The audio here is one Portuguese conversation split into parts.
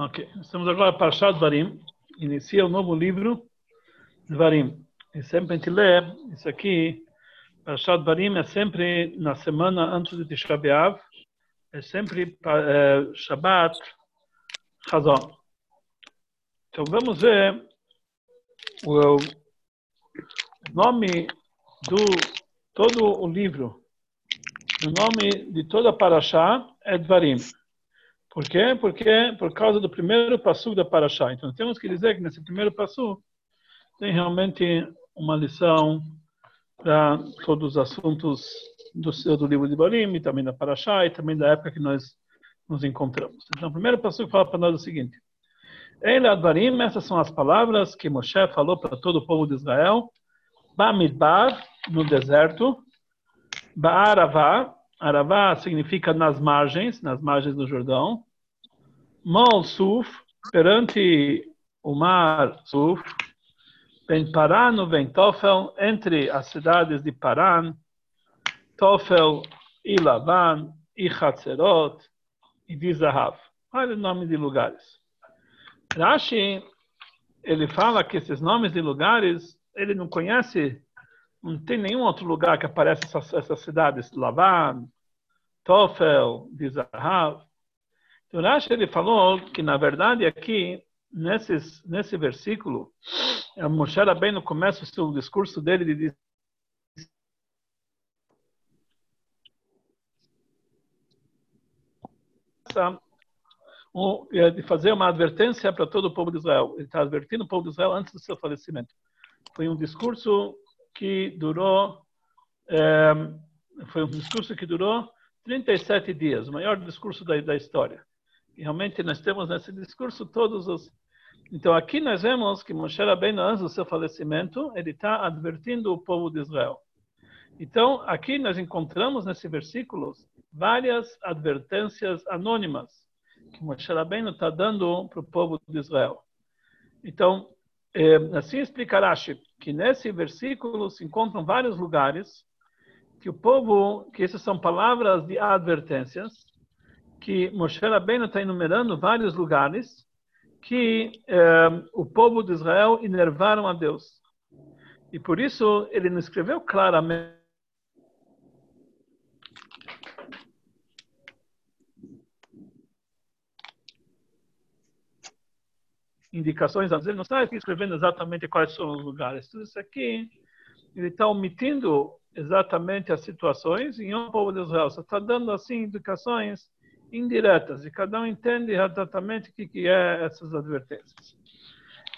Ok, estamos agora para Parashat Varim. Inicia o novo livro Varim. E sempre a gente lê isso aqui. Parashat Varim é sempre na semana antes de Tisha B'Av. É sempre é, Shabbat Chazon. Então vamos ver o nome do todo o livro. O nome de toda a Parashá é Dvarim. Por quê? Porque por causa do primeiro passo da Parashá. Então temos que dizer que nesse primeiro passo tem realmente uma lição para todos os assuntos do, do livro de Barim, e também da Parashá, e também da época que nós nos encontramos. Então, o primeiro passo fala para nós o seguinte: Ele Advarim, essas são as palavras que Moshe falou para todo o povo de Israel, Bamidbar, no deserto, Ba'aravá, Aravá significa nas margens, nas margens do Jordão, Mol Suf, perante o mar Suf, Ben Paran vem Tofel, entre as cidades de Paran, Tofel e Lavan, e Hatzerot, e Dizahav. Olha o nome de lugares. Rashi, ele fala que esses nomes de lugares, ele não conhece, não tem nenhum outro lugar que aparece essas, essas cidades, Lavan, Tofel, Dizahav. Então, Rashi ele falou que, na verdade, aqui, nesses, nesse versículo, Moshe Rabbeinu começa o seu discurso dele de dizer é, de fazer uma advertência para todo o povo de Israel. Ele está advertindo o povo de Israel antes do seu falecimento. Foi um discurso que durou, é, foi um discurso que durou 37 dias, o maior discurso da, da história. Realmente nós temos nesse discurso todos os. Então aqui nós vemos que Moshe Rabbeinu, antes do seu falecimento, ele está advertindo o povo de Israel. Então aqui nós encontramos nesse versículo várias advertências anônimas que Moshe Rabbeinu está dando para o povo de Israel. Então, é, assim explica Rashi, que nesse versículo se encontram vários lugares que o povo, que essas são palavras de advertências, que Moshe Rabbeinu está enumerando vários lugares que eh, o povo de Israel enervaram a Deus. E por isso ele não escreveu claramente indicações, ele não está escrevendo exatamente quais são os lugares. Tudo isso aqui, ele está omitindo exatamente as situações em um povo de Israel. Só está dando assim indicações indiretas, e cada um entende exatamente o que, que é essas advertências.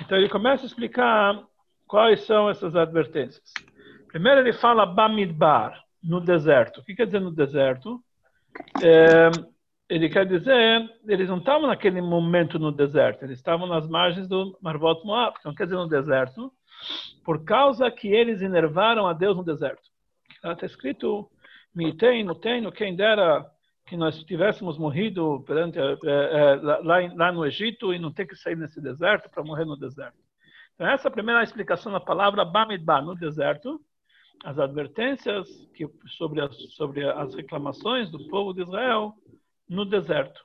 Então ele começa a explicar quais são essas advertências. Primeiro ele fala Bamidbar, no deserto. O que quer dizer no deserto? É, ele quer dizer, eles não estavam naquele momento no deserto, eles estavam nas margens do Marvot Moab, então quer dizer no deserto, por causa que eles enervaram a Deus no deserto. Está escrito, Mitei, Nutei, quem dera que nós tivéssemos morrido perante, é, é, lá, lá no Egito e não ter que sair nesse deserto para morrer no deserto. Então, essa é a primeira explicação da palavra Bamidbar, no deserto, as advertências que, sobre, as, sobre as reclamações do povo de Israel no deserto.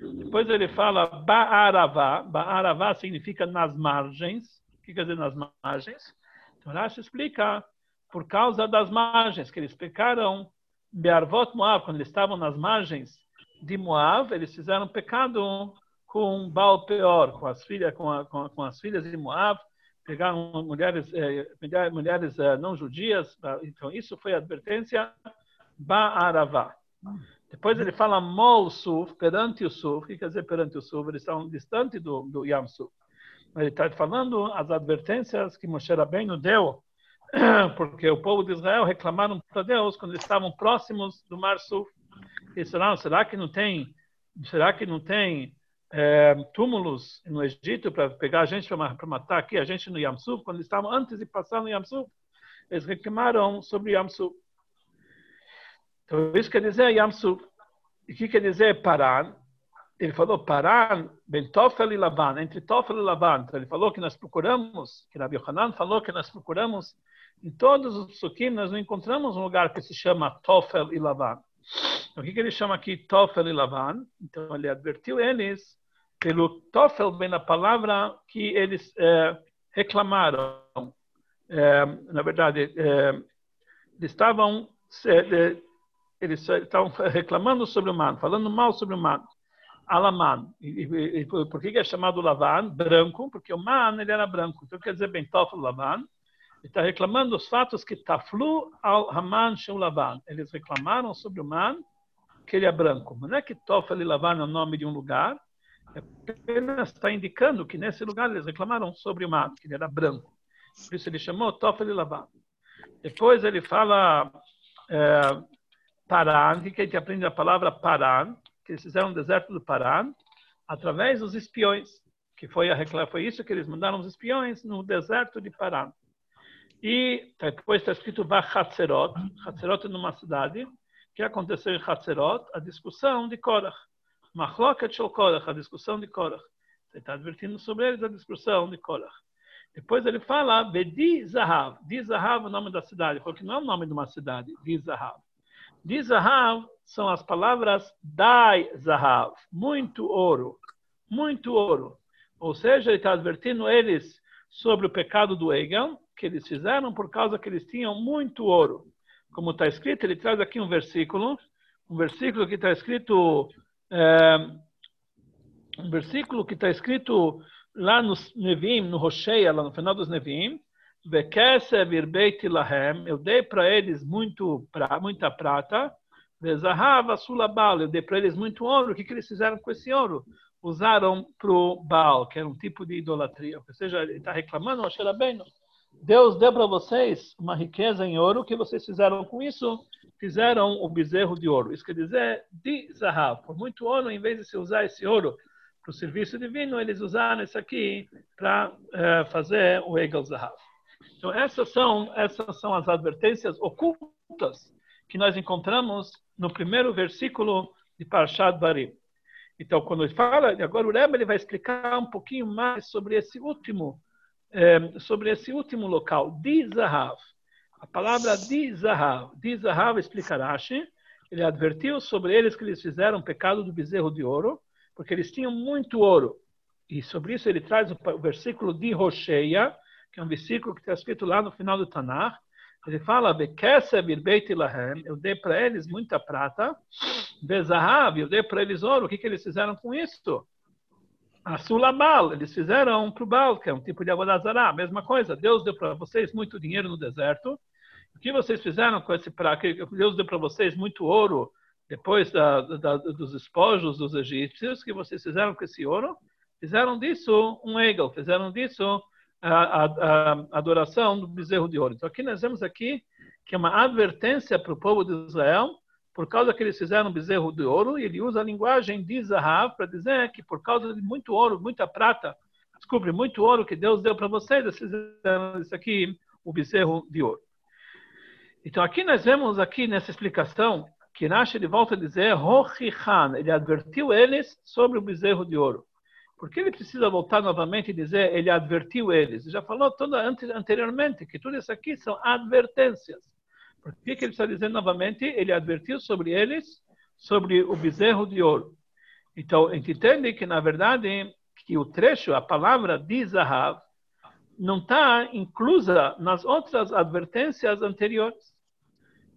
Depois ele fala Ba'aravá. Ba'aravá significa nas margens. O que quer dizer nas margens? Então, Rashi explica por causa das margens, que eles pecaram Be'arvot Moab, quando eles estavam nas margens de Moab, eles fizeram pecado com Baal Peor, com as filhas, com, a, com, com as filhas de Moab, pegaram mulheres, eh, mulheres eh, não judias. Então isso foi a advertência Ba'aravá. Depois ele fala Mol Suf, perante o Suf. O que quer dizer perante o Suf? Eles estão distante do, do Yam Suf. Ele está falando as advertências que Moshe Rabbeinu deu porque o povo de Israel reclamaram para Deus quando estavam próximos do Mar Sul. Eles falaram, será que não tem, será que não tem é, túmulos no Egito para pegar a gente para matar aqui a gente no Yamsuf? Quando estavam antes de passar no Yamsuf, eles reclamaram sobre Yamsuf. Então isso quer dizer Yamsuf. E o que quer dizer Paran? Ele falou Paran, Ben Tofel e Lavan, entre Tofel e Lavan. Então ele falou que nós procuramos, que Rabi Yohanan falou que nós procuramos em todos os psukim, nós não encontramos um lugar que se chama Tofel e Lavan. O que, que ele chama aqui Tofel e Lavan? Então, ele advertiu eles pelo Tofel, bem na palavra que eles é, reclamaram. É, na verdade, é, eles estavam eles estavam reclamando sobre o man, falando mal sobre o man. Alaman. E, e, e, por que é chamado Lavan? Branco, porque o man ele era branco. Então quer dizer bem Tofel Lavan. Está reclamando os fatos que Taflu al Haman Shem Lavan. Eles reclamaram sobre o man que ele é branco. Mas não é que Tofel e Lavan é o nome de um lugar, apenas está indicando que nesse lugar eles reclamaram sobre o man, que ele era branco. Por isso ele chamou Tofel e Lavan. Depois ele fala é, Paran, que a gente aprende a palavra Paran, que eles fizeram no deserto do Paran, através dos espiões, que foi, a, foi isso que eles mandaram os espiões no deserto de Paran. E depois está escrito Vachatzerot, Hatzerot é numa cidade, que aconteceu em Hatzerot, a discussão de Korach. Machloket shel Korach, a discussão de Korach. Ele está advertindo sobre eles a discussão de Korach. Depois ele fala Bedi Zahav. Di Zahav é o nome da cidade, porque não é o nome de uma cidade, Di Zahav. Di Zahav são as palavras Dai Zahav, muito ouro, muito ouro. Ou seja, ele está advertindo eles sobre o pecado do Egel, que eles fizeram por causa que eles tinham muito ouro. Como está escrito, ele traz aqui um versículo, um versículo que está escrito, é, um versículo que está escrito lá no Nevim, no Rocheia, lá no final dos Nevim, eu dei para eles muito, pra, muita prata, eu dei para eles muito ouro. O que, que eles fizeram com esse ouro? Usaram para o Baal, que era um tipo de idolatria. Ou seja, ele está reclamando, bem. Deus deu para vocês uma riqueza em ouro, o que vocês fizeram com isso? Fizeram o bezerro de ouro. Isso quer dizer, de Zahav. Por muito ouro, em vez de se usar esse ouro para o serviço divino, eles usaram isso aqui para uh, fazer o Egel Zahav. Então, essas são, essas são as advertências ocultas que nós encontramos no primeiro versículo de Parshat Barim. Então, quando ele fala, agora o Rebbe ele vai explicar um pouquinho mais sobre esse último, eh, sobre esse último local, Dizahav. A palavra Dizahav, Dizahav explica Rashi, ele advertiu sobre eles que eles fizeram o pecado do bezerro de ouro, porque eles tinham muito ouro. E sobre isso ele traz o versículo de Rocheia, que é um versículo que está escrito lá no final do Tanakh. Ele fala, eu dei para eles muita prata, Bezahav, eu dei para eles ouro. O que, que eles fizeram com isso? A Sulabal, eles fizeram para o Baal, que é um tipo de Avodazará, mesma coisa. Deus deu para vocês muito dinheiro no deserto. O que vocês fizeram com esse prata? Deus deu para vocês muito ouro depois da, da, dos espojos dos egípcios. O que vocês fizeram com esse ouro? Fizeram disso um egel, fizeram disso a, a, a, adoração do bezerro de ouro. Então aqui nós vemos aqui que é uma advertência para o povo de Israel por causa que eles fizeram bezerro de ouro, ele usa a linguagem de Zahav para dizer que por causa de muito ouro, muita prata, desculpe, muito ouro que Deus deu para vocês, eles fizeram isso aqui, o bezerro de ouro. Então aqui nós vemos aqui nessa explicação que Rashi ele volta a dizer Rochichan, ele advertiu eles sobre o bezerro de ouro. Por que ele precisa voltar novamente e dizer, ele advertiu eles? Já falou toda anteriormente que tudo isso aqui são advertências. Por que, que ele está dizendo novamente? Ele advertiu sobre eles, sobre o bezerro de ouro. Então, a gente entende que, na verdade, que o trecho, a palavra de Zahav, não está inclusa nas outras advertências anteriores.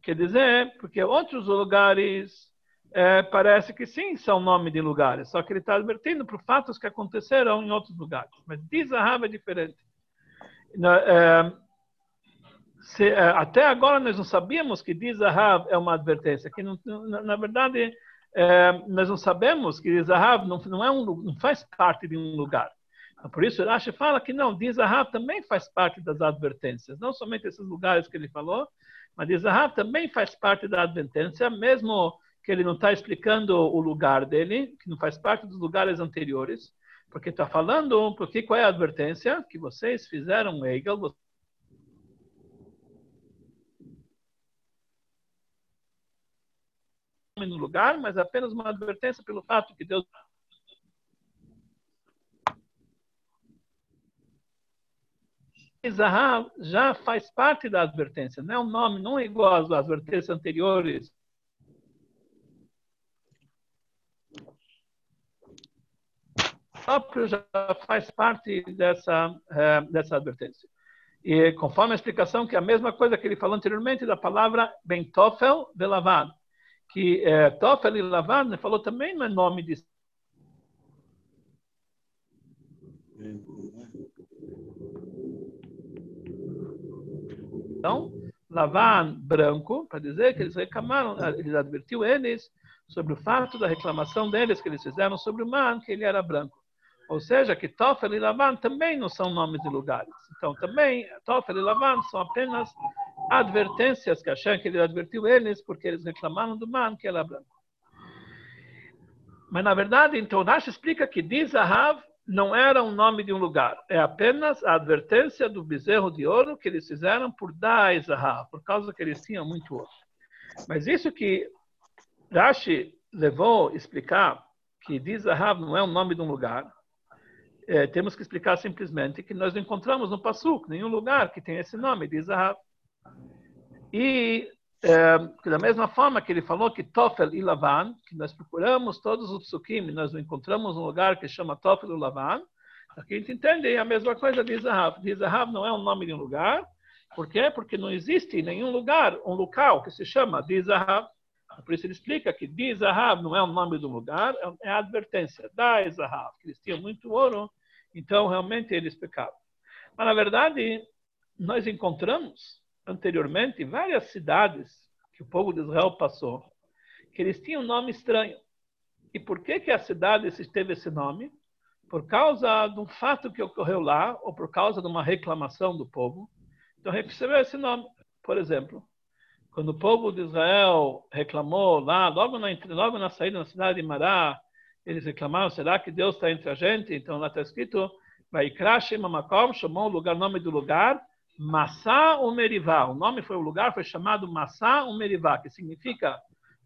Quer dizer, porque outros lugares é, parece que sim, são nome de lugares, só que ele está advertindo por fatos que aconteceram em outros lugares. Mas Dizahab é diferente. É, se, é, até agora nós não sabíamos que Dizahab é uma advertência, que não, na, verdade é, nós não sabemos que Dizahab não, não, é um, não faz parte de um lugar. Então, por isso, Rashi fala que não, Dizahab também faz parte das advertências, não somente esses lugares que ele falou, mas Dizahab também faz parte da advertência, mesmo que ele não está explicando o lugar dele, que não faz parte dos lugares anteriores, porque está falando, porque qual é a advertência? Que vocês fizeram Hegel, no lugar, mas apenas uma advertência pelo fato que Deus Zahav já faz parte da advertência, não é um nome, não é igual às advertências anteriores próprio já faz parte dessa, é, dessa advertência. E conforme a explicação, que é a mesma coisa que ele falou anteriormente da palavra Ben Tofel de Lavan, que é, e Lavan, falou também no nome de Então, Lavan branco, para dizer que eles reclamaram, ele advertiu eles sobre o fato da reclamação deles que eles fizeram sobre o man, que ele era branco. Ou seja, que Tofel e Lavan também não são nomes de lugares. Então, também, Tofel e Lavan são apenas advertências que Hashem que ele advertiu eles porque eles reclamaram do man, que era branco. Mas, na verdade, então, Rashi explica que Dizahav não era o nome de um lugar, é apenas a advertência do bezerro de ouro que eles fizeram por Dai Zahav, por causa que eles tinham muito ouro. Mas isso que Rashi levou a explicar que Dizahav não é o nome de um lugar, é, temos que explicar simplesmente que nós não encontramos no Passuk nenhum lugar que tenha esse nome, Dizahav. E é, da mesma forma que ele falou que Tofel e Lavan, que nós procuramos todos os psukim nós encontramos um lugar que chama Tofel e Lavan, aqui a gente entende a mesma coisa de Zahav. De Zahav não é um nome de um lugar, por quê? Porque não existe nenhum lugar, um local que se chama de. Por isso ele explica que de não é o nome do lugar, é a advertência da Zahav, que eles tinham muito ouro, então realmente eles pecavam. Mas na verdade, nós encontramos anteriormente várias cidades que o povo de Israel passou, que eles tinham um nome estranho. E por que, que a cidade teve esse nome? Por causa de um fato que ocorreu lá, ou por causa de uma reclamação do povo. Então recebeu esse nome. Por exemplo, quando o povo de Israel reclamou lá, logo na, logo na saída da cidade de Mará, eles reclamaram, será que Deus está entre a gente? Então lá está escrito, vai Mamakom, chamou o lugar, nome do lugar, Massá Umerivá. O nome foi o lugar foi chamado Massá Umerivá, que significa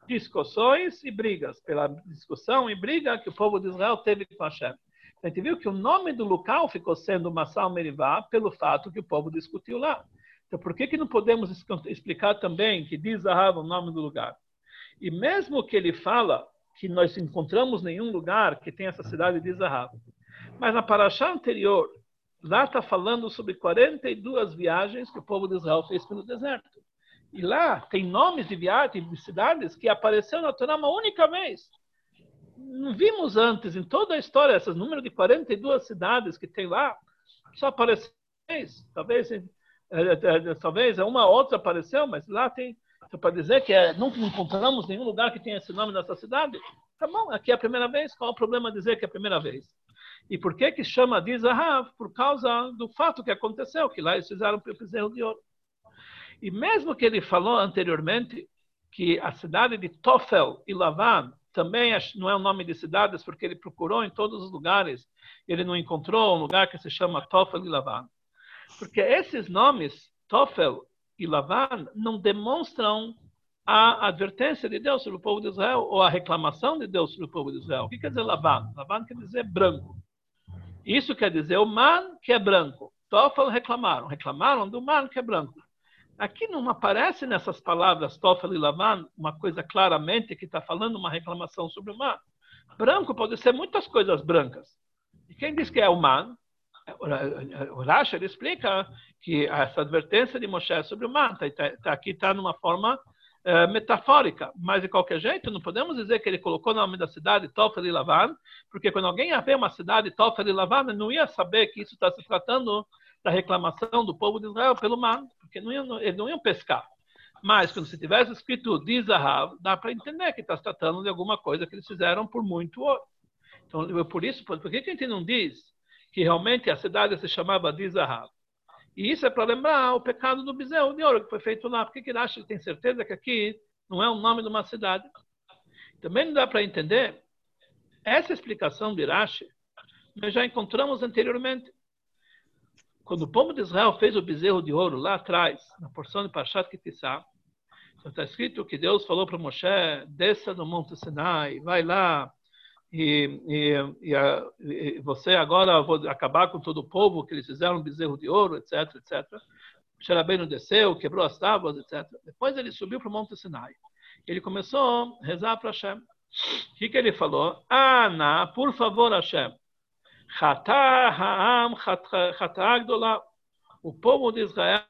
discussões e brigas, pela discussão e briga que o povo de Israel teve com Hashem. A gente viu que o nome do local ficou sendo Massá Umerivá pelo fato que o povo discutiu lá. Então, por que, que não podemos explicar também que diz Zahav o nome do lugar? E mesmo que ele fala que nós encontramos nenhum lugar que tem essa cidade de Zahav, mas na paraxá anterior, Lá está falando sobre 42 viagens que o povo de Israel fez pelo deserto. E lá tem nomes de viagens, de cidades que apareceram na Torá uma única vez. Não vimos antes, em toda a história, esse número de 42 cidades que tem lá, só apareceu vez. Talvez, é, é, talvez uma outra apareceu, mas lá tem. Então, para dizer que é, não encontramos nenhum lugar que tenha esse nome nessa cidade, tá bom, aqui é a primeira vez, qual o problema dizer que é a primeira vez? E por que que chama de Zahav? Por causa do fato que aconteceu, que lá eles fizeram o bezerro de ouro. E mesmo que ele falou anteriormente que a cidade de Tofel e Lavan também não é o nome de cidades, porque ele procurou em todos os lugares, ele não encontrou um lugar que se chama Tofel e Lavan. Porque esses nomes, Tofel e Lavan, não demonstram a advertência de Deus sobre o povo de Israel, ou a reclamação de Deus sobre o povo de Israel. O que quer dizer Lavan? Lavan quer dizer branco. Isso quer dizer o man que é branco. Toffel reclamaram. Reclamaram do man que é branco. Aqui não aparece nessas palavras Toffel e Lavan uma coisa claramente que está falando uma reclamação sobre o man. Branco pode ser muitas coisas brancas. E quem diz que é o man? O Rashi explica que essa advertência de Moshe sobre o man tá, tá, tá aqui está numa forma é, metafórica, mas de qualquer jeito não podemos dizer que ele colocou o nome da cidade Tofel e Lavan, porque quando alguém ia ver uma cidade Tofel e Lavan, não ia saber que isso está se tratando da reclamação do povo de Israel pelo mar, porque não eles não iam pescar. Mas quando se tivesse escrito Dizahav, dá para entender que está se tratando de alguma coisa que eles fizeram por muito ouro. Então, por isso, por que a gente não diz que realmente a cidade se chamava Dizahav? E isso é para lembrar o pecado do bezerro de ouro que foi feito lá. Por que ele acha tem certeza que aqui não é o nome de uma cidade? Também não dá para entender essa explicação de Irache. Nós já encontramos anteriormente. Quando o povo de Israel fez o bezerro de ouro lá atrás, na porção de Pashat Kitissá, está escrito que Deus falou para Moshe: desça do Monte Sinai, vai lá, e, e, e, a, e, você agora vou acabar com todo o povo que eles fizeram um bezerro de ouro, etc, etc. Xerabeno desceu, quebrou as tábuas, etc. Depois ele subiu para o Monte Sinai. Ele começou a rezar para Hashem. O que, que ele falou? Ana, por favor, Hashem, Chata ha'am gdola. O povo de Israel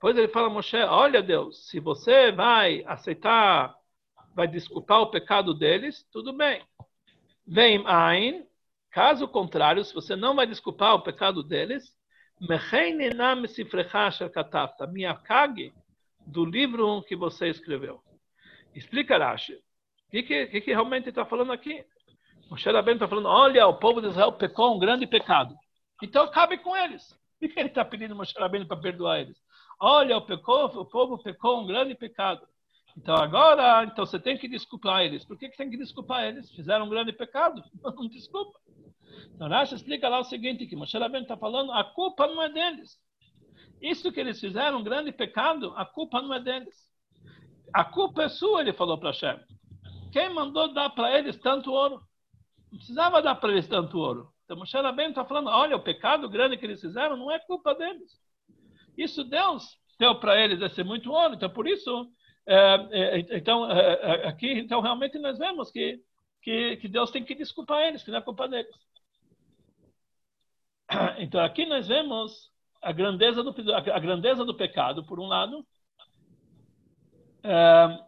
Depois ele fala a Moshe, olha Deus, se você vai aceitar, vai desculpar o pecado deles, tudo bem. Vem Ain, caso contrário, se você não vai desculpar o pecado deles, me acague do livro que você escreveu. Explica Rashi. O que, que, que, realmente está falando aqui? Moshe Rabbeinu está falando, olha, o povo de Israel pecou um grande pecado. Então acabe com eles. Por que ele está pedindo Moshe Rabbeinu para perdoar eles? Olha, o, pecou, o povo pecou um grande pecado. Então agora, então você tem que desculpar eles. Por que, que tem que desculpar eles? Fizeram um grande pecado. Não desculpa. Então Rashi explica lá o seguinte, que Moshe Rabbeinu está falando, a culpa não é deles. Isso que eles fizeram, um grande pecado, a culpa não é deles. A culpa é sua, ele falou para Hashem. Quem mandou dar para eles tanto ouro? Não precisava dar para eles tanto ouro. Então Moshe Rabbeinu está falando, olha, o pecado grande que eles fizeram não é culpa deles. Isso Deus deu para eles esse muito ouro. Então, por isso, é, é, então, é, é, aqui, então, realmente nós vemos que, que, que, Deus tem que desculpar eles, que não é culpa deles. Então, aqui nós vemos a grandeza do, a grandeza do pecado, por um lado. É,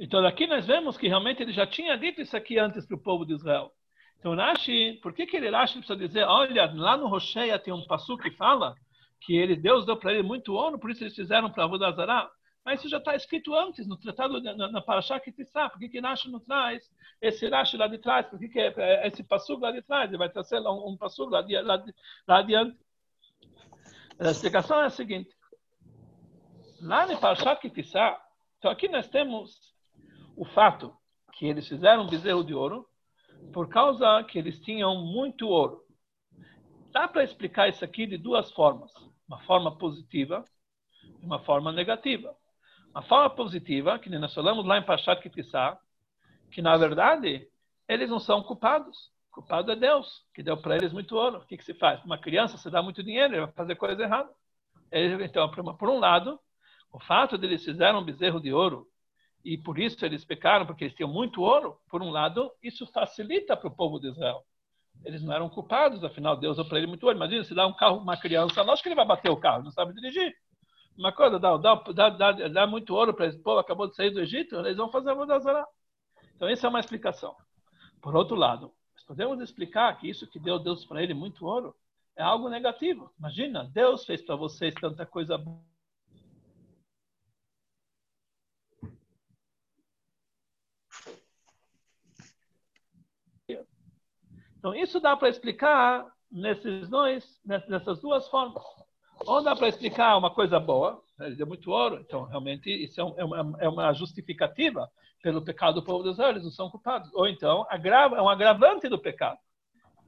então, aqui nós vemos que realmente ele já tinha dito isso aqui antes para o povo de Israel. Então, Rashi, por que, que ele Rashi precisa dizer, olha, lá no Rocheia tem um passo que fala que ele, Deus deu para ele muito ouro, por isso eles fizeram para Avodazará. Mas isso já está escrito antes, no tratado, na, na Parashá Kitissá. Por que, que Rashi não traz esse Rashi lá de trás? Por que, que é, é esse passo lá de trás? Ele vai trazer um, um passo lá, de, lá, de, lá adiante. A explicação é a seguinte. Lá no Parashá Kitissá, então aqui nós temos o fato que eles fizeram um bezerro de ouro, por causa que eles tinham muito ouro. Dá para explicar isso aqui de duas formas: uma forma positiva e uma forma negativa. Uma forma positiva, que nós falamos lá em Pashat Kitissá, que na verdade eles não são culpados. O culpado é Deus, que deu para eles muito ouro. O que, que se faz? Uma criança, se dá muito dinheiro, ele vai fazer coisa errada. então, por um lado, o fato de eles fizeram um bezerro de ouro e por isso eles pecaram, porque eles tinham muito ouro, por um lado, isso facilita para o povo de Israel. Eles não eram culpados, afinal, Deus deu para ele muito ouro. Imagina se dá um carro, uma criança, lógico que ele vai bater o carro, não sabe dirigir. Uma coisa, dá, dá, dá, dá muito ouro para esse povo, acabou de sair do Egito, eles vão fazer a Vodazara. Então, essa é uma explicação. Por outro lado, podemos explicar que isso que Deus deu para ele muito ouro é algo negativo. Imagina, Deus fez para vocês tanta coisa boa Então, isso dá para explicar nesses dois, nessas duas formas. Ou dá para explicar uma coisa boa, né, ele deu muito ouro, então realmente isso é, é, uma, é uma justificativa pelo pecado do povo dos Israel, eles não são culpados. Ou então agrava, é um agravante do pecado.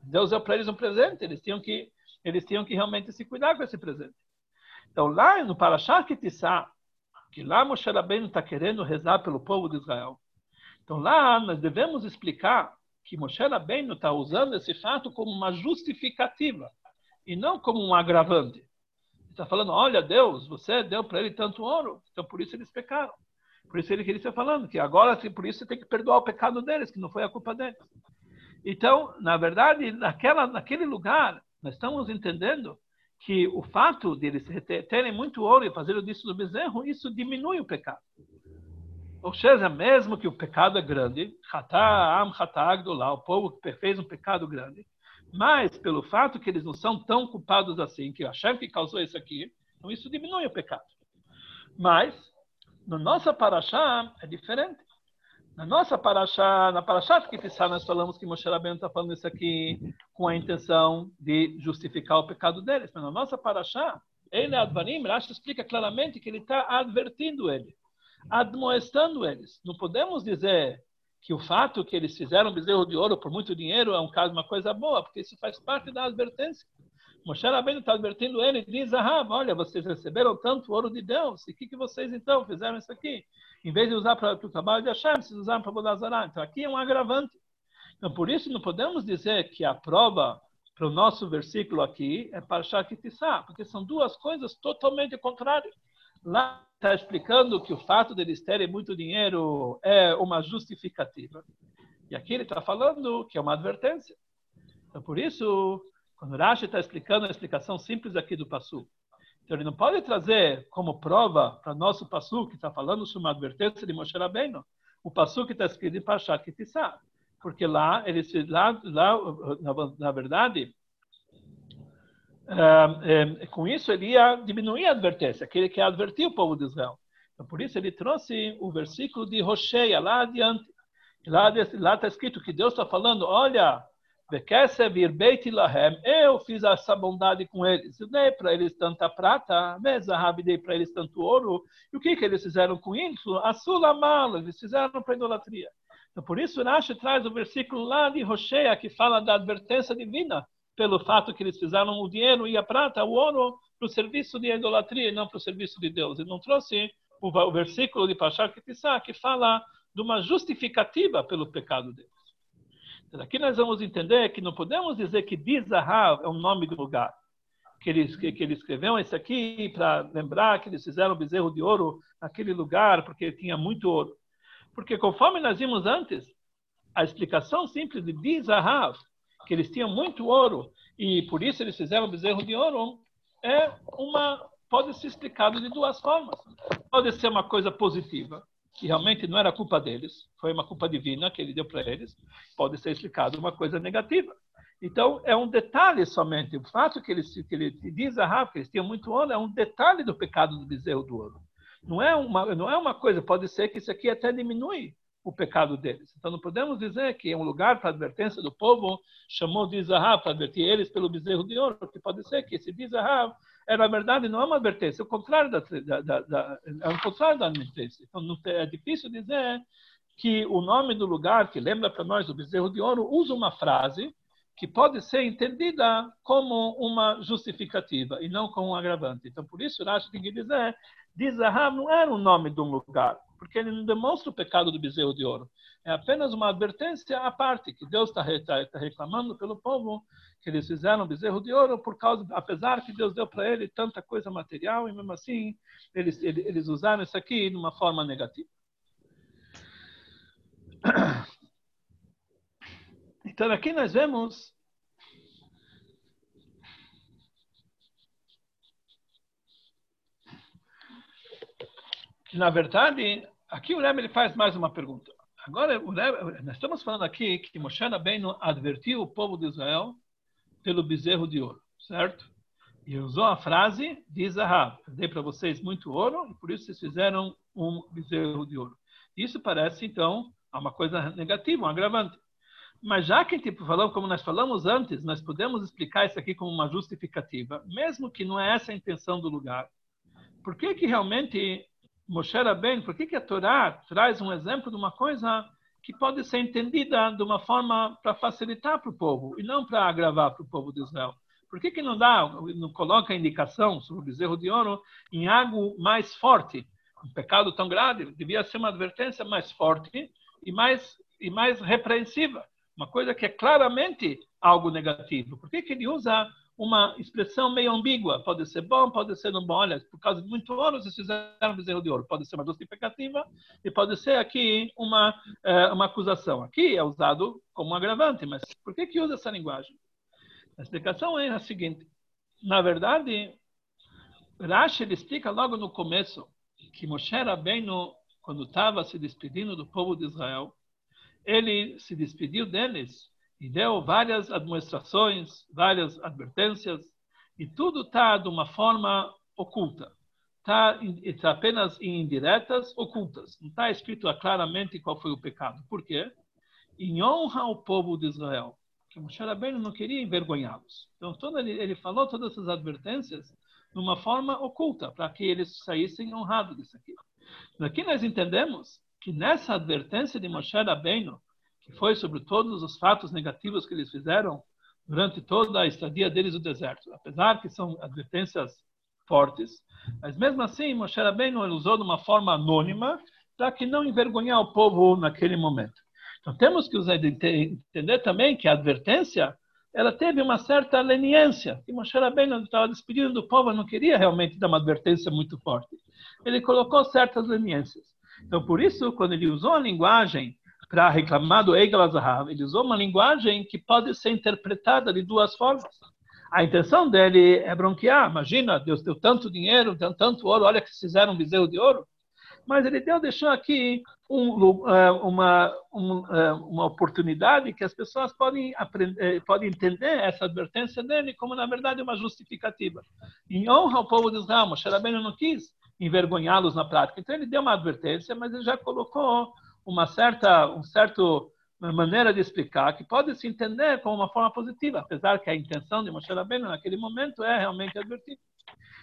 Deus deu para eles um presente, eles tinham que eles tinham que realmente se cuidar com esse presente. Então lá no Parashat Kitissá, que lá Moshe Rabbeinu está querendo rezar pelo povo de Israel. Então lá nós devemos explicar que Moshe Rabbeinu está usando esse fato como uma justificativa e não como um agravante. Está falando, olha, Deus, você deu para ele tanto ouro, então por isso eles pecaram. Por isso ele está falando que agora, por isso você tem que perdoar o pecado deles, que não foi a culpa deles. Então, na verdade, naquela, naquele lugar, nós estamos entendendo que o fato de eles terem muito ouro e fazer disso do bezerro, isso diminui o pecado. Ou seja, mesmo que o pecado é grande, o povo fez um pecado grande, mas pelo fato que eles não são tão culpados assim, que Hashem que causou isso aqui, então isso diminui o pecado. Mas, na nossa paraxá é diferente. Na nossa paraxá, na paraxá que Tissá, nós falamos que Moshe Rabbeinu está falando isso aqui com a intenção de justificar o pecado deles. Mas na nossa paraxá, ele, Advarim, Rashi explica claramente que ele está advertindo ele admoestando eles. Não podemos dizer que o fato que eles fizeram bezerro de ouro por muito dinheiro é um caso, uma coisa boa, porque isso faz parte da advertência. Moshe Rabbeinu está advertindo ele e diz, ah, olha, vocês receberam tanto ouro de Deus, e o que, que vocês então fizeram isso aqui? Em vez de usar para o trabalho de Hashem, vocês usaram para Bodazará. Então aqui é um agravante. Então por isso não podemos dizer que a prova para o nosso versículo aqui é para Shakitissá, porque são duas coisas totalmente contrárias. Lá está explicando que o fato deles terem muito dinheiro é uma justificativa. E aqui ele está falando que é uma advertência. Então, por isso, quando Rashi está explicando a explicação simples aqui do Passu, então ele não pode trazer como prova para nosso Passu, que está falando sobre uma advertência de Moshe Rabbeinu, o Passu que está escrito em Pashat Kitissá. Porque lá, eles, lá, lá na, na verdade, com isso ele ia diminuir a advertência, que ele quer advertir o povo de Israel. Então, por isso ele trouxe o versículo de Rocheia, lá adiante. Lá está escrito que Deus está falando, olha, eu fiz essa bondade com eles. Eu dei para eles tanta prata, dei para eles tanto ouro. E o que, que eles fizeram com isso? A eles fizeram para idolatria. Então, por isso, Rashi traz o versículo lá de Rocheia, que fala da advertência divina, pelo fato que eles fizeram o dinheiro e a prata, o ouro, para o serviço de idolatria e não para o serviço de Deus. Ele não trouxe o, versículo de Pachar Kitissá, que fala de uma justificativa pelo pecado deles. Então, aqui nós vamos entender que não podemos dizer que Dizahav é o nome do lugar. Que ele, que, que ele escreveu isso aqui para lembrar que eles fizeram o bezerro de ouro naquele lugar, porque tinha muito ouro. Porque conforme nós vimos antes, a explicação simples de Dizahav, que eles tinham muito ouro e por isso eles fizeram o bezerro de ouro, é uma pode ser explicado de duas formas. Pode ser uma coisa positiva, que realmente não era culpa deles, foi uma culpa divina que ele deu para eles. Pode ser explicado uma coisa negativa. Então, é um detalhe somente. O fato que ele, que ele diz a Rafa, que eles tinham muito ouro, é um detalhe do pecado do bezerro do ouro. Não é, uma, não é uma coisa, pode ser que isso aqui até diminui o pecado deles. Então não podemos dizer que é um lugar para advertência do povo chamou de Zahav para advertir eles pelo bezerro de ouro, porque pode ser que esse Zahav era, verdade, não é uma advertência, é o contrário da, da, da, é o contrário da advertência. Então é difícil dizer que o nome do lugar, que lembra para nós o bezerro de ouro, usa uma frase que pode ser entendida como uma justificativa e não como um agravante. Então, por isso, Rashi tem que dizer, Zahav não era o nome de um lugar, porque ele não demonstra o pecado do bezerro de ouro. É apenas uma advertência à parte, que Deus está tá reclamando pelo povo que eles fizeram bezerro de ouro, por causa, apesar que Deus deu para ele tanta coisa material, e mesmo assim eles, eles usaram isso aqui de uma forma negativa. Então aqui nós vemos na verdade, Aqui o Rebbe ele faz mais uma pergunta. Agora, Rebbe, nós estamos falando aqui que Moshe Rabbeinu advertiu o povo de Israel pelo bezerro de ouro, certo? E usou a frase de Zahav, dei para vocês muito ouro e por isso vocês fizeram um bezerro de ouro. Isso parece, então, uma coisa negativa, um agravante. Mas já que tipo, falou, como nós falamos antes, nós podemos explicar isso aqui como uma justificativa, mesmo que não é essa a intenção do lugar. Por que que realmente Moshe Rabbeinu, por que, que a Torá traz um exemplo de uma coisa que pode ser entendida de uma forma para facilitar para o povo e não para agravar para o povo de Israel? Por que, que não dá, não coloca a indicação sobre o bezerro de ouro em algo mais forte? Um pecado tão grave devia ser uma advertência mais forte e mais, e mais repreensiva. Uma coisa que é claramente algo negativo. Por que, que ele usa uma expressão meio ambígua. Pode ser bom, pode ser não bom. Olha, por causa de muito ouro, vocês fizeram bezerro de ouro. Pode ser uma justificativa e pode ser aqui uma, é, uma acusação. Aqui é usado como um agravante, mas por que, que usa essa linguagem? A explicação é a seguinte. Na verdade, Rashi explica logo no começo que Moshe Rabbeinu, quando estava se despedindo do povo de Israel, ele se despediu deles e deu várias administrações, várias advertências, e tudo está de uma forma oculta. Está tá apenas em indiretas, ocultas. Não está escrito claramente qual foi o pecado. Por quê? Em honra ao povo de Israel. Que Moshe Rabbeinu não queria envergonhá-los. Então, todo ele, ele falou todas essas advertências de uma forma oculta, para que eles saíssem honrados disso aqui. Aqui nós entendemos que nessa advertência de Moshe Rabbeinu, que foi sobre todos os fatos negativos que eles fizeram durante toda a estadia deles no deserto. Apesar que são advertências fortes, mas mesmo assim Moshe Rabbeinu usou de uma forma anônima para que não envergonhar o povo naquele momento. Então temos que entender também que a advertência ela teve uma certa leniência. E Moshe Rabbeinu estava despedindo do povo, não queria realmente dar uma advertência muito forte. Ele colocou certas leniências. Então, por isso, quando ele usou a linguagem para reclamar do Egel ele usou uma linguagem que pode ser interpretada de duas formas. A intenção dele é bronquear. Imagina, Deus deu tanto dinheiro, deu tanto ouro, olha que fizeram um bezerro de ouro. Mas ele deu, deixou aqui um, é, uma, um, é, uma oportunidade que as pessoas podem, aprender, é, podem entender essa advertência dele como, na verdade, uma justificativa. Em honra ao povo de Israel, Moshe não quis envergonhá-los na prática. Então, ele deu uma advertência, mas ele já colocou uma certa, um certo maneira de explicar que pode se entender como uma forma positiva, apesar que a intenção de Moshe Rabbeinu naquele momento é realmente advertir.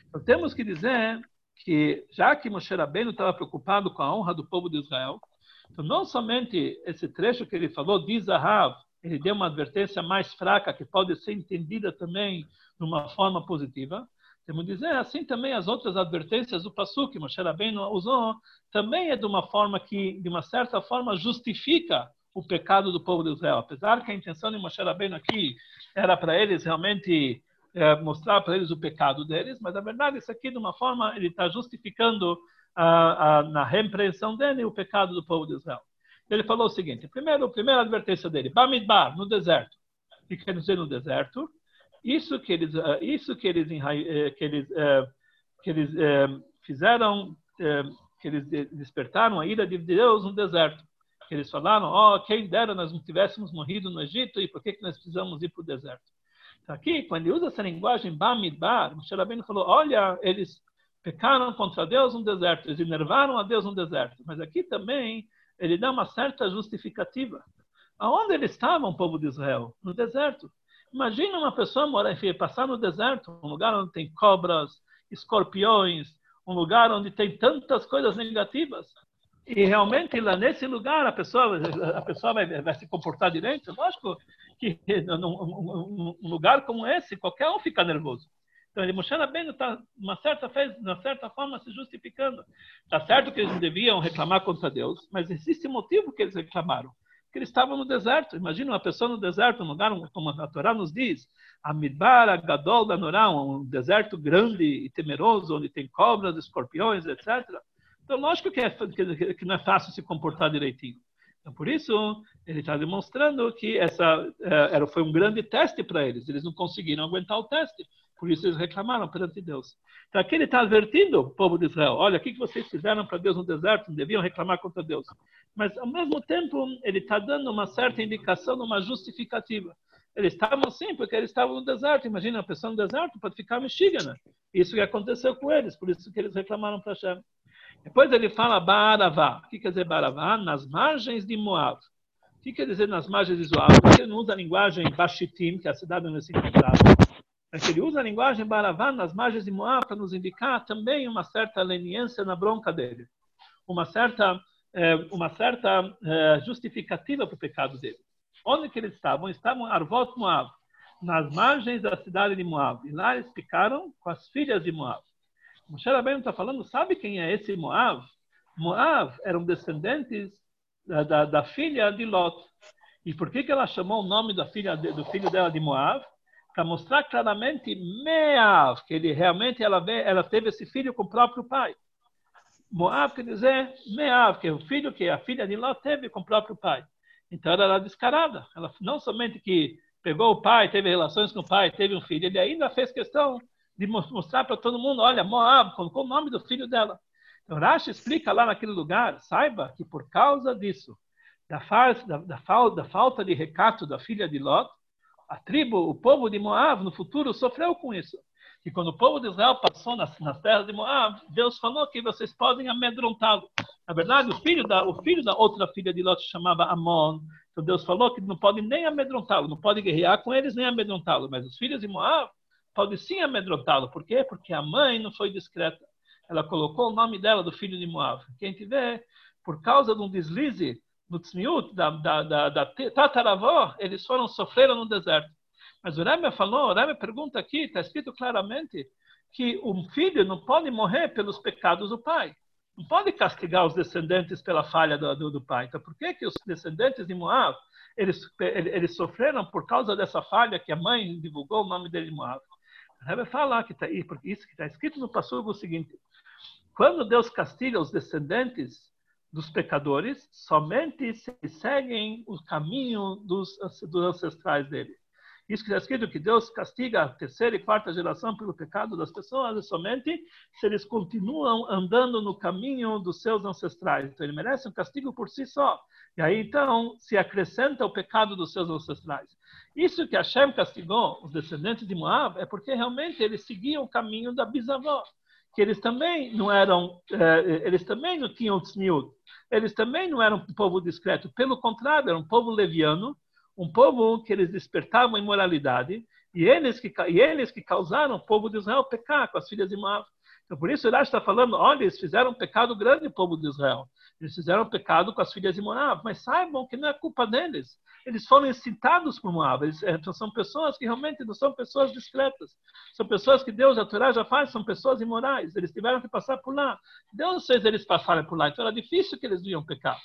Então temos que dizer que já que Moshe Rabbeinu estava preocupado com a honra do povo de Israel, então não somente esse trecho que ele falou diz Zahav, ele deu uma advertência mais fraca que pode ser entendida também de uma forma positiva, temos que dizer assim também as outras advertências do Pasuk que Moshe Rabbeinu usou, também é de uma forma que, de uma certa forma, justifica o pecado do povo de Israel. Apesar que a intenção de Moshe Rabbeinu aqui era para eles realmente é, mostrar para eles o pecado deles, mas na verdade isso aqui de uma forma ele está justificando a, a, na repreensão dele o pecado do povo de Israel. Ele falou o seguinte: primeiro, a primeira advertência dele, Bamidbar, no deserto. O que quer dizer no deserto? Isso que eles, eh, isso que eles, eh, que eles, eh, que eles fizeram, que eles despertaram a ira de Deus no deserto que eles falaram, oh, quem dera nós não tivéssemos morrido no Egito e por que, que nós precisamos ir para o deserto? Então, aqui, quando ele usa essa linguagem Bamidbar, Moshe falou, olha, eles pecaram contra Deus no deserto, eles enervaram a Deus no deserto. Mas aqui também ele dá uma certa justificativa. Aonde eles estavam, povo de Israel? No deserto. Imagina uma pessoa morar, enfim, passar no deserto, um lugar onde tem cobras, escorpiões, um lugar onde tem tantas coisas negativas. E realmente lá nesse lugar a pessoa a pessoa vai, vai se comportar direito. Lógico que num, um lugar como esse qualquer um fica nervoso. Então ele Moshe Rabbeinu está uma certa uma certa forma se justificando. Está certo que eles deviam reclamar contra Deus, mas existe motivo que eles reclamaram. Que eles estavam no deserto. Imagina uma pessoa no deserto, um lugar como a Torá nos diz, a Midbar, a Gadol da Norá, um deserto grande e temeroso, onde tem cobras, escorpiões, etc. Então, lógico que, é, que não é fácil se comportar direitinho. Então, por isso, ele está demonstrando que essa é, era, foi um grande teste para eles. Eles não conseguiram aguentar o teste. Por isso, eles reclamaram perante Deus. Então, aqui ele está advertindo o povo de Israel: olha, o que vocês fizeram para Deus no deserto? Não deviam reclamar contra Deus. Mas, ao mesmo tempo, ele está dando uma certa indicação, uma justificativa. Eles estavam assim porque eles estavam no deserto. Imagina, a pessoa no deserto pode ficar mexigana. Isso que aconteceu com eles, por isso que eles reclamaram para Hashem. Depois ele fala Baravá. O que quer dizer Baravá? Nas margens de Moab. O que quer dizer nas margens de Moab? Ele não usa a linguagem Bashitim, que é a cidade onde se encontrava. Mas ele usa a linguagem Baravá nas margens de Moab para nos indicar também uma certa leniência na bronca dele. Uma certa, é, uma certa é, justificativa para o pecado dele. Onde que eles estavam? Estavam em Arvot Moab, nas margens da cidade de Moab. E lá eles ficaram com as filhas de Moab. Moshe Rabbeinu está falando, sabe quem é esse Moav? Moav eram descendentes da, da, da, filha de Lot. E por que, que ela chamou o nome da filha do filho dela de Moav? Para mostrar claramente Meav, que ele realmente ela, ela teve esse filho com o próprio pai. Moav quer dizer Meav, que é o filho que a filha de Lot teve com o próprio pai. Então ela era descarada. Ela não somente que pegou o pai, teve relações com o pai, teve um filho, ele ainda fez questão de mostrar para todo mundo, olha, Moab, colocou o nome do filho dela. Então, Rashi explica lá naquele lugar, saiba que por causa disso, da, da, da, da falta de recato da filha de Lot, a tribo, o povo de Moab, no futuro, sofreu com isso. E quando o povo de Israel passou nas, nas terras de Moab, Deus falou que vocês podem amedrontá-lo. Na verdade, o filho da, o filho da outra filha de Lot se chamava Amon. Então Deus falou que não pode nem amedrontá-lo, não pode guerrear com eles nem amedrontá-lo. Mas os filhos de Moab pode sim amedrontá-lo. Por quê? Porque a mãe não foi discreta. Ela colocou o nome dela do filho de Moab. Quem tiver, por causa de um deslize no tzmiut, da, da, da, da tataravó, eles foram, sofreram no deserto. Mas o Rebbe falou, o Rebbe pergunta aqui, está escrito claramente, que um filho não pode morrer pelos pecados do pai. Não pode castigar os descendentes pela falha do, do, do pai. Então, por que, que os descendentes de Moab eles, eles sofreram por causa dessa falha que a mãe divulgou o nome dele Moab. A Rebbe fala que está isso que está escrito no passo o seguinte: quando Deus castiga os descendentes dos pecadores, somente se seguem o caminho dos, dos ancestrais dele. Isso que está escrito que Deus castiga a terceira e quarta geração pelo pecado das pessoas é somente se eles continuam andando no caminho dos seus ancestrais. Então ele merece um castigo por si só. E aí então se acrescenta o pecado dos seus ancestrais. Isso que Hashem castigou os descendentes de Moab é porque realmente eles seguiam o caminho da bisavó, que eles também não eram, eh, eles também não tinham tzniut, eles também não eram um povo discreto. Pelo contrário, era um povo leviano um povo que eles despertavam imoralidade, e eles que, e eles que causaram o povo de Israel pecar com as filhas de Moab. Então, por isso, ele está falando, olha, eles fizeram um pecado grande, o povo de Israel. Eles fizeram um pecado com as filhas de Moab, mas saibam que não é culpa deles. Eles foram incitados por Moab. Eles, então, são pessoas que realmente não são pessoas discretas. São pessoas que Deus, a Torá já faz, são pessoas imorais. Eles tiveram que passar por lá. Deus fez eles passarem por lá, então era difícil que eles iam pecar.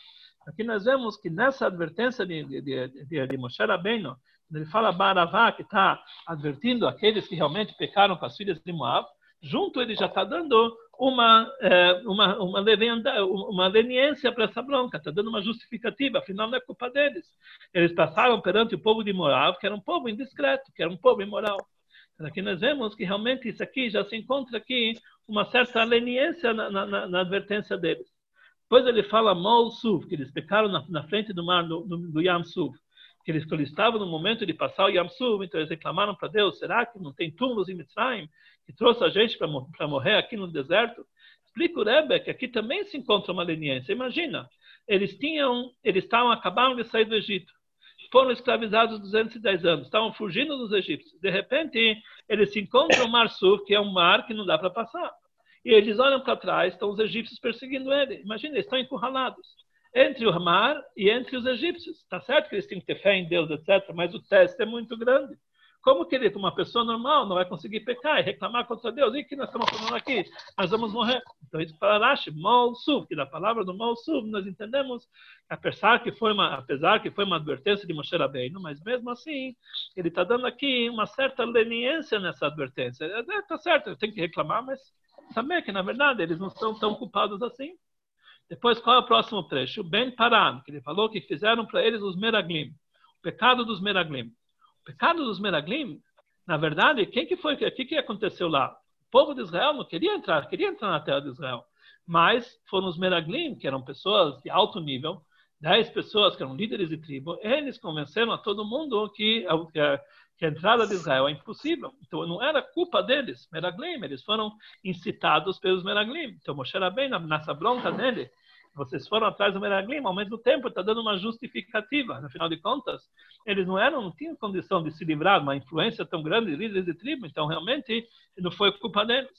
Aqui nós vemos que nessa advertência de, de, de, de Moshe Rabbeinu, ele fala Baravá, que está advertindo aqueles que realmente pecaram com as filhas de Moab, junto ele já está dando uma, é, uma, uma, uma leniência para essa bronca, está dando uma justificativa, afinal não é culpa deles. Eles passaram perante o povo de Moab, que era um povo indiscreto, que era um povo imoral. Aqui nós vemos que realmente isso aqui já se encontra aqui uma certa leniência na, na, na advertência deles. Depois ele fala Mol Suf, que eles pecaram na, na frente do mar do, do, do Yam Suf, eles, eles estavam no momento de passar o Yam Suf, então eles reclamaram para Deus, será que não tem túmulos em Mitzrayim que trouxe a gente para morrer aqui no deserto? Explica o Rebbe que aqui também se encontra uma leniência. Imagina, eles tinham, eles estavam acabaram de sair do Egito, foram escravizados 210 anos, estavam fugindo dos egípcios. De repente, eles se encontram no Mar Suf, que é um mar que não dá para passar. E eles olham para trás, estão os egípcios perseguindo ele. Imagina, eles estão encurralados entre o mar e entre os egípcios. Está certo que eles têm que ter fé em Deus, etc., mas o teste é muito grande. Como que uma pessoa normal, não vai conseguir pecar e reclamar contra Deus? E que nós estamos falando aqui? Nós vamos morrer. Então, isso para Rashi, Molsuv, que da palavra do Molsuv, nós entendemos, apesar que foi uma, apesar que foi uma advertência de Moshe Rabbeinu, mas mesmo assim, ele está dando aqui uma certa leniência nessa advertência. Está certo, tem que reclamar, mas saber que, na verdade, eles não são tão culpados assim. Depois, qual é o próximo trecho? Ben Paran, que ele falou que fizeram para eles os Meraglim. O pecado dos Meraglim. O pecado dos Meraglim, na verdade, quem que foi? O que, que aconteceu lá? O povo de Israel não queria entrar, queria entrar na terra de Israel. Mas foram os Meraglim, que eram pessoas de alto nível, dez pessoas que eram líderes de tribo, eles convenceram a todo mundo que que a entrada de Israel é impossível. Então não era culpa deles, Meraglim, eles foram incitados pelos Meraglim. Então Moshe bem nessa bronca dele, vocês foram atrás do Meraglim, ao mesmo tempo está dando uma justificativa. Afinal de contas, eles não eram, não tinham condição de se livrar de uma influência tão grande de líderes de tribo, então realmente não foi culpa deles.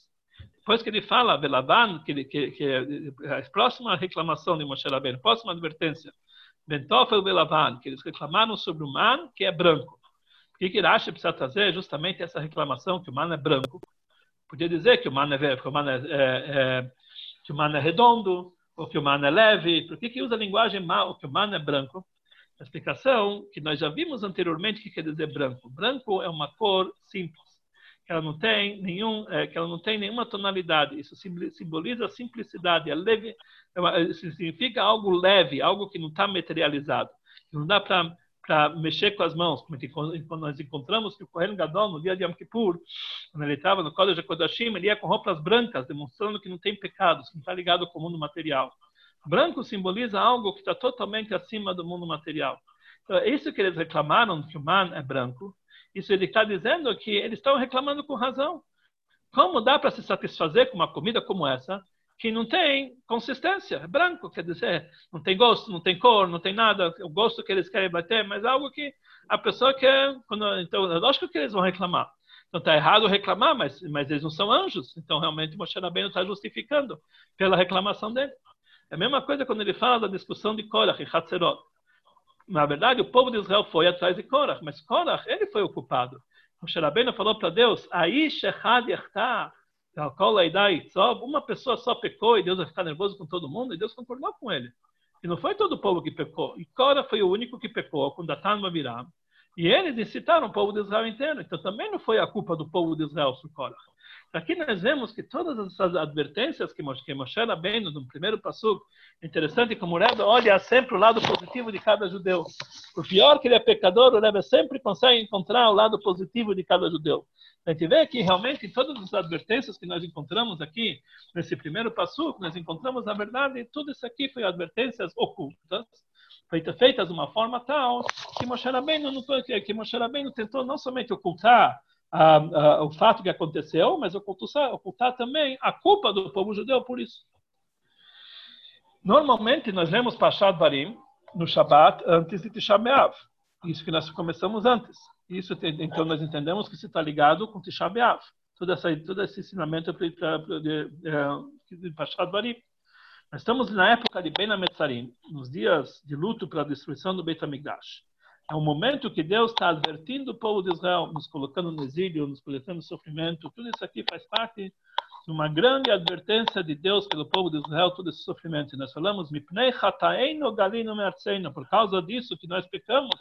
Depois que ele fala, Belaban, que, que, que a próxima reclamação de Moshe Rabbeinu, próxima advertência, Bentofel Belaban, que eles reclamaram sobre o man, que é branco. O que, que Rashi precisa trazer é justamente essa reclamação que o mano é branco. Podia dizer que o mano é, que o é, é, é, que o é redondo, ou que o mano é leve. Por que, que usa a linguagem mal, que o mano é branco? A explicação que nós já vimos anteriormente que quer dizer branco. Branco é uma cor simples, que ela não tem nenhum, é, que ela não tem nenhuma tonalidade. Isso simboliza a simplicidade, é leve, é uma, significa algo leve, algo que não está materializado. Não dá para para mexer com as mãos, quando nós encontramos que o Kohen Gadol, no dia de Yom Kippur, quando ele estava no Kodesh HaKodashim, ele ia com roupas brancas, demonstrando que não tem pecados, que não está ligado com o mundo material. Branco simboliza algo que está totalmente acima do mundo material. Então, é isso que eles reclamaram, que o man é branco. Isso ele está dizendo que eles estão reclamando com razão. Como dá para se satisfazer com uma comida como essa, que não tem consistência, é branco, quer dizer, não tem gosto, não tem cor, não tem nada, o gosto que eles querem bater, mas algo que a pessoa quer, quando, então é lógico que eles vão reclamar. Então está errado reclamar, mas, mas eles não são anjos, então realmente Moshe Rabbeinu está justificando pela reclamação dele. É a mesma coisa quando ele fala da discussão de Korach e Hatzerot. Na verdade, o povo de Israel foi atrás de Korach, mas Korach, ele foi o. Moshe Rabbeinu falou para Deus, Aish echad yachtah, uma pessoa só pecou e Deus vai ficar nervoso com todo mundo, e Deus concordou com ele. que não foi todo o povo que pecou. E Cora foi o único que pecou com Datan e Abiram. E eles incitaram o povo de Israel inteiro. Então também não foi a culpa do povo de Israel Cora. Aqui nós vemos que todas essas advertências que Moshe, que Moshe Rabbeinu, no primeiro passo, interessante como o Rebbe olha sempre o lado positivo de cada judeu. Por pior que ele é pecador, o Rebbe sempre consegue encontrar o lado positivo de cada judeu. A gente vê que realmente todas as advertências que nós encontramos aqui, nesse primeiro passo, nós encontramos, na verdade, tudo isso aqui foi advertências ocultas, feitas de uma forma tal que Moshe Rabbeinu, que Moshe Rabbeinu tentou não somente ocultar a, a, o fato que aconteceu, mas ocultar, ocultar também a culpa do povo judeu por isso. Normalmente nós lemos Pashat Barim no Shabat antes de Tisha B'Av. Isso que nós começamos antes. Isso então nós entendemos que isso está ligado com Tisha B'Av. Todo, essa, todo esse ensinamento de, de, de, de Barim. Nós estamos na época de Ben Ametzarim, nos dias de luto pela destruição do Beit HaMikdash. É um momento que Deus está advertindo o povo de Israel, nos colocando no exílio, nos colocando no sofrimento. Tudo isso aqui faz parte de uma grande advertência de Deus pelo povo de Israel, todo esse sofrimento. E nós falamos, por causa disso que nós pecamos,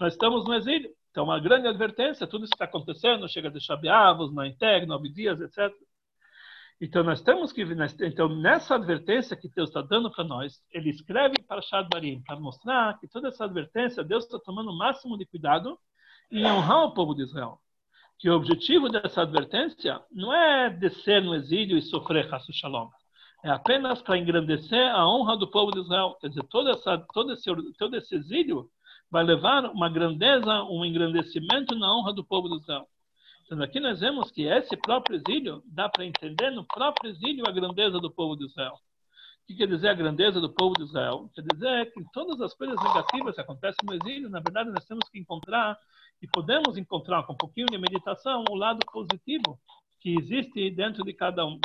nós estamos no exílio. Então, uma grande advertência, tudo isso está acontecendo, chega de Shabiavos, na Integ, nove dias, etc. Então, nós temos que. Então, nessa advertência que Deus está dando para nós, ele escreve para Shadbarim, para mostrar que toda essa advertência, Deus está tomando o máximo de cuidado em honrar o povo de Israel. Que o objetivo dessa advertência não é descer no exílio e sofrer Hassu Shalom. É apenas para engrandecer a honra do povo de Israel. Quer dizer, toda essa, todo, esse, todo esse exílio vai levar uma grandeza, um engrandecimento na honra do povo de Israel. Aqui nós vemos que esse próprio exílio, dá para entender no próprio exílio a grandeza do povo de Israel. O que quer dizer a grandeza do povo de Israel? Quer dizer que todas as coisas negativas que acontecem no exílio, na verdade, nós temos que encontrar, e podemos encontrar com um pouquinho de meditação, o lado positivo que existe dentro de cada um.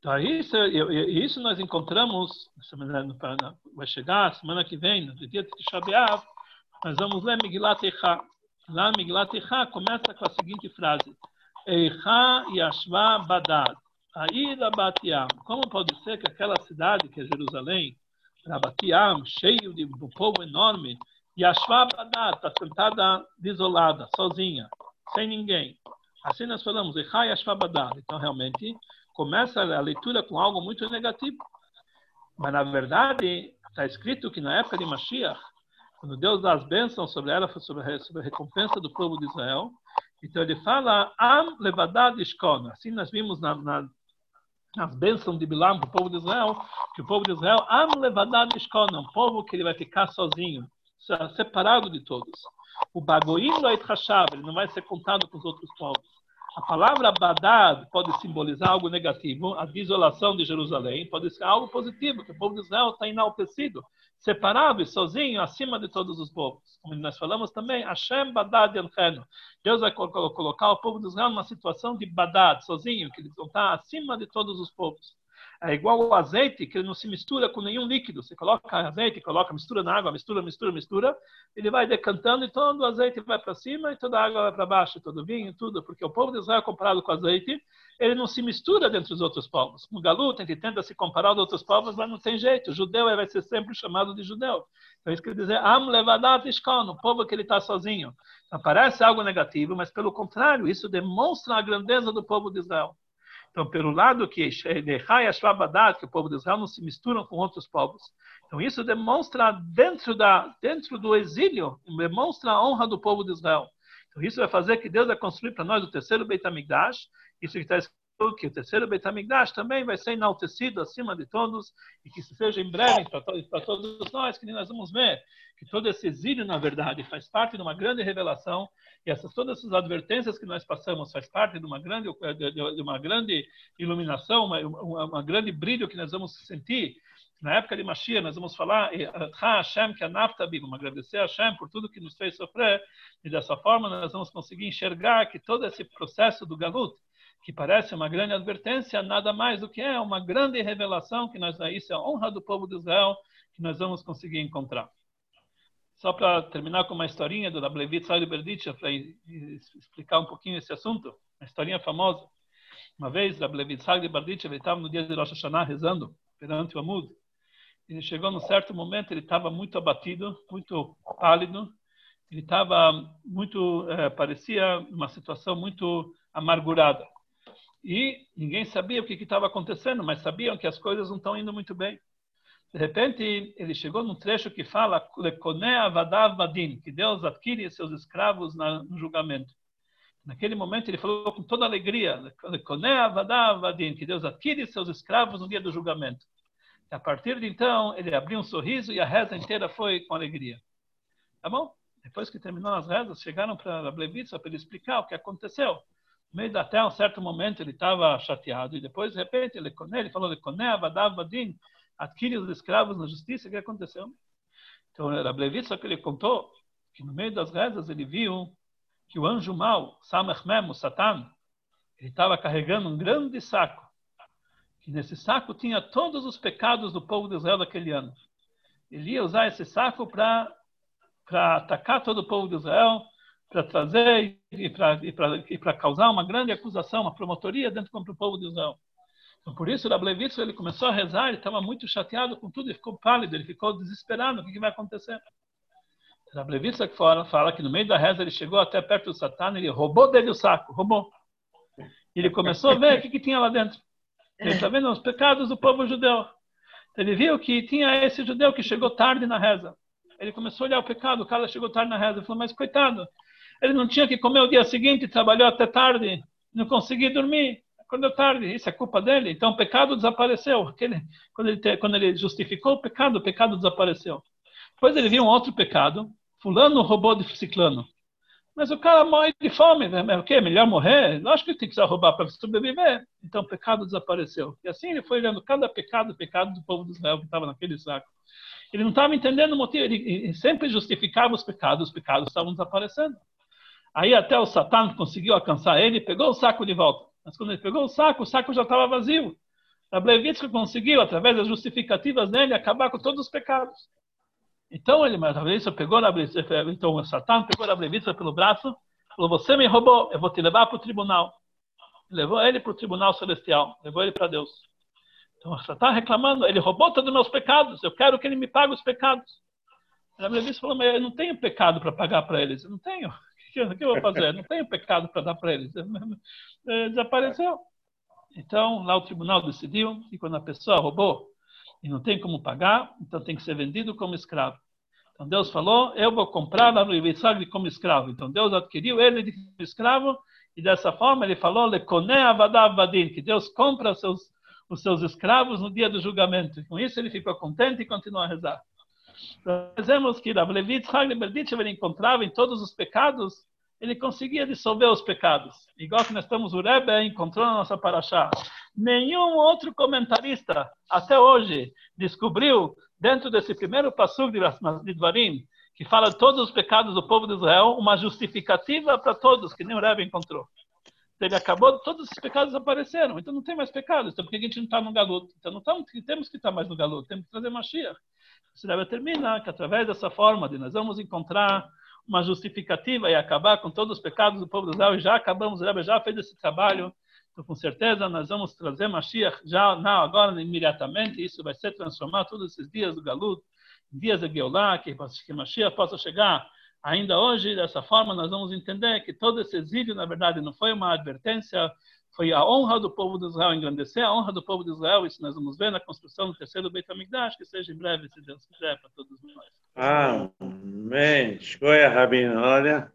Então, isso, isso nós encontramos, vai chegar semana que vem, no dia de Tisha nós vamos ler Migilat Eichá. Lá, Miglat Eichá começa com a seguinte frase: Eichá Yashva Badad. Aida Batiam. Como pode ser que aquela cidade, que é Jerusalém, Rabatiam, cheio de um povo enorme, Yashva Badad, está sentada desolada, sozinha, sem ninguém. Assim nós falamos, Eichá Yashva Badad. Então, realmente, começa a leitura com algo muito negativo. Mas, na verdade, está escrito que na época de Mashiach, quando Deus dá as bênçãos sobre ela, sobre sobre a recompensa do povo de Israel. Então ele fala, Am levadad ishkon. Assim nós vimos na, na, nas bênçãos de Bilam para o povo de Israel, que o povo de Israel, Am levadad ishkon, um povo que ele vai ficar sozinho, separado de todos. O bagoim lo ele não vai ser contado com os outros povos. A palavra badad pode simbolizar algo negativo, a desolação de Jerusalém, pode ser algo positivo, que o povo de Israel está enaltecido, separado e sozinho acima de todos os povos. Como nós falamos também, Hashem badad yelchenu. Deus vai colocar o povo de Israel numa situação de badad, sozinho, que eles vão estar acima de todos os povos. É igual o azeite, que ele não se mistura com nenhum líquido. Você coloca azeite, coloca, mistura na água, mistura, mistura, mistura, ele vai decantando e todo o azeite vai para cima e toda a água vai para baixo, todo o vinho, tudo, porque o povo de Israel comparado com azeite, ele não se mistura dentro dos outros povos. No Galuta, ele tenta se comparar aos outros povos, mas não tem jeito. O judeu vai ser sempre chamado de judeu. Então, isso quer dizer, Am levadat ishkon, o povo que ele está sozinho. Então, parece algo negativo, mas pelo contrário, isso demonstra a grandeza do povo de Israel. Então, pelo lado que que o povo de Israel não se mistura com outros povos. Então, isso demonstra dentro, da, dentro do exílio, demonstra a honra do povo de Israel. Então, isso vai fazer que Deus vai construir para nós o terceiro Beit HaMikdash. Isso que está escrito que o terceiro Beit HaMikdash também vai ser enaltecido acima de todos e que seja em breve para, para todos nós, que nós vamos ver que todo esse exílio, na verdade, faz parte de uma grande revelação e essas, todas essas advertências que nós passamos faz parte de uma grande, de uma grande iluminação, uma, uma, uma grande brilho que nós vamos sentir. Na época de Mashiach, nós vamos falar, Hashem, que vamos agradecer a Hashem por tudo que nos fez sofrer, e dessa forma nós vamos conseguir enxergar que todo esse processo do Galut, que parece uma grande advertência, nada mais do que é uma grande revelação, que nós, isso é a honra do povo de Israel, que nós vamos conseguir encontrar. Só para terminar com uma historinha do Rablevit Said Berditcha, para explicar um pouquinho esse assunto, uma historinha famosa. Uma vez, Rablevit Said Berditcha estava no dia de Rosh Hashanah rezando perante o Amud. ele chegou num certo momento, ele estava muito abatido, muito pálido, ele estava muito, é, parecia uma situação muito amargurada. E ninguém sabia o que estava acontecendo, mas sabiam que as coisas não estão indo muito bem. De repente, ele chegou num trecho que fala que Deus adquire seus escravos no julgamento. Naquele momento, ele falou com toda alegria, que Deus adquire seus escravos no dia do julgamento. E a partir de então, ele abriu um sorriso e a reza inteira foi com alegria. Tá bom? Depois que terminou as rezas, chegaram para a Blevitsa para ele explicar o que aconteceu. No meio até um certo momento ele estava chateado e depois de repente ele, ele falou de Koné, Avadav, Vadin, adquire os escravos na justiça, o que aconteceu? Então era Blevitsa que ele contou que no meio das rezas ele viu que o anjo mau, Samechmem, o Satan, ele estava carregando um grande saco. Que nesse saco tinha todos os pecados do povo de Israel daquele ano. Ele ia usar esse saco para atacar todo o povo de Israel, para trazer e para causar uma grande acusação, uma promotoria dentro contra o povo de Israel. Então, por isso, o Rablevitz, ele começou a rezar, ele estava muito chateado com tudo, ele ficou pálido, ele ficou desesperado, o que, que vai acontecer? Blevitsa que fala, fala que no meio da reza ele chegou até perto do Satã, ele roubou dele o saco, roubou. Ele começou a ver o que, que tinha lá dentro. Ele está vendo os pecados do povo judeu. Ele viu que tinha esse judeu que chegou tarde na reza. Ele começou a olhar o pecado, o cara chegou tarde na reza. Ele falou, mas coitado, ele não tinha que comer o dia seguinte, trabalhou até tarde, não conseguia dormir. Acordou tarde, isso é culpa dele. Então o pecado desapareceu. Aquele, quando, ele, quando ele justificou o pecado, o pecado desapareceu. Depois ele viu um outro pecado, fulano roubou de ciclano. Mas o cara morre de fome, né? o quê? Melhor morrer? Lógico que tem que roubar para sobreviver. Então o pecado desapareceu. E assim ele foi olhando cada pecado, pecado do povo de Israel que estava naquele saco. Ele não estava entendendo o motivo, ele sempre justificava os pecados, os pecados estavam desaparecendo. Aí até o Satã conseguiu alcançar ele pegou o saco de volta. Mas quando ele pegou o saco, o saco já estava vazio. A Blevitsky conseguiu, através das justificativas dele, acabar com todos os pecados. Então ele, mas a pegou então o Satã pegou a Blevitsky pelo braço, falou: Você me roubou, eu vou te levar para o tribunal. Levou ele para o tribunal celestial, levou ele para Deus. Então o Satã reclamando: Ele roubou todos os meus pecados, eu quero que ele me pague os pecados. A Blevitsky falou: Mas eu não tenho pecado para pagar para eles, eu não tenho o que eu vou fazer? Não tenho pecado para dar para eles. É, desapareceu. Então, lá o tribunal decidiu que quando a pessoa roubou e não tem como pagar, então tem que ser vendido como escravo. Então Deus falou, eu vou comprar a Levisagre como escravo. Então Deus adquiriu ele de escravo e dessa forma ele falou, que Deus compra os seus, os seus escravos no dia do julgamento. E com isso ele ficou contente e continuou a rezar. Nós vemos que Rav Levi ele encontrava em todos os pecados, ele conseguia dissolver os pecados. Igual que nós estamos, o Rebbe encontrou na nossa paraxá. Nenhum outro comentarista, até hoje, descobriu, dentro desse primeiro passo de Dvarim, que fala de todos os pecados do povo de Israel, uma justificativa para todos, que nem o Rebbe encontrou. Ele acabou, todos os pecados apareceram, então não tem mais pecados, então por que a gente não está no galuto? Então não temos que estar mais no galuto, temos que trazer Mashiach. Se deve terminar que através dessa forma de nós vamos encontrar uma justificativa e acabar com todos os pecados do povo de Israel, já acabamos, o Rebbe já fez esse trabalho, então com certeza nós vamos trazer Mashiach já não, agora imediatamente, isso vai ser transformar todos esses dias do Galut, dias de Geulah, que, que Mashiach possa chegar ainda hoje, dessa forma nós vamos entender que todo esse exílio, na verdade, não foi uma advertência foi a honra do povo de Israel, engrandecer a honra do povo de Israel, isso nós vamos ver na construção do terceiro Beit HaMikdash, que seja em breve, se Deus quiser, para todos nós. Amém. Escolha, Rabino. Olha,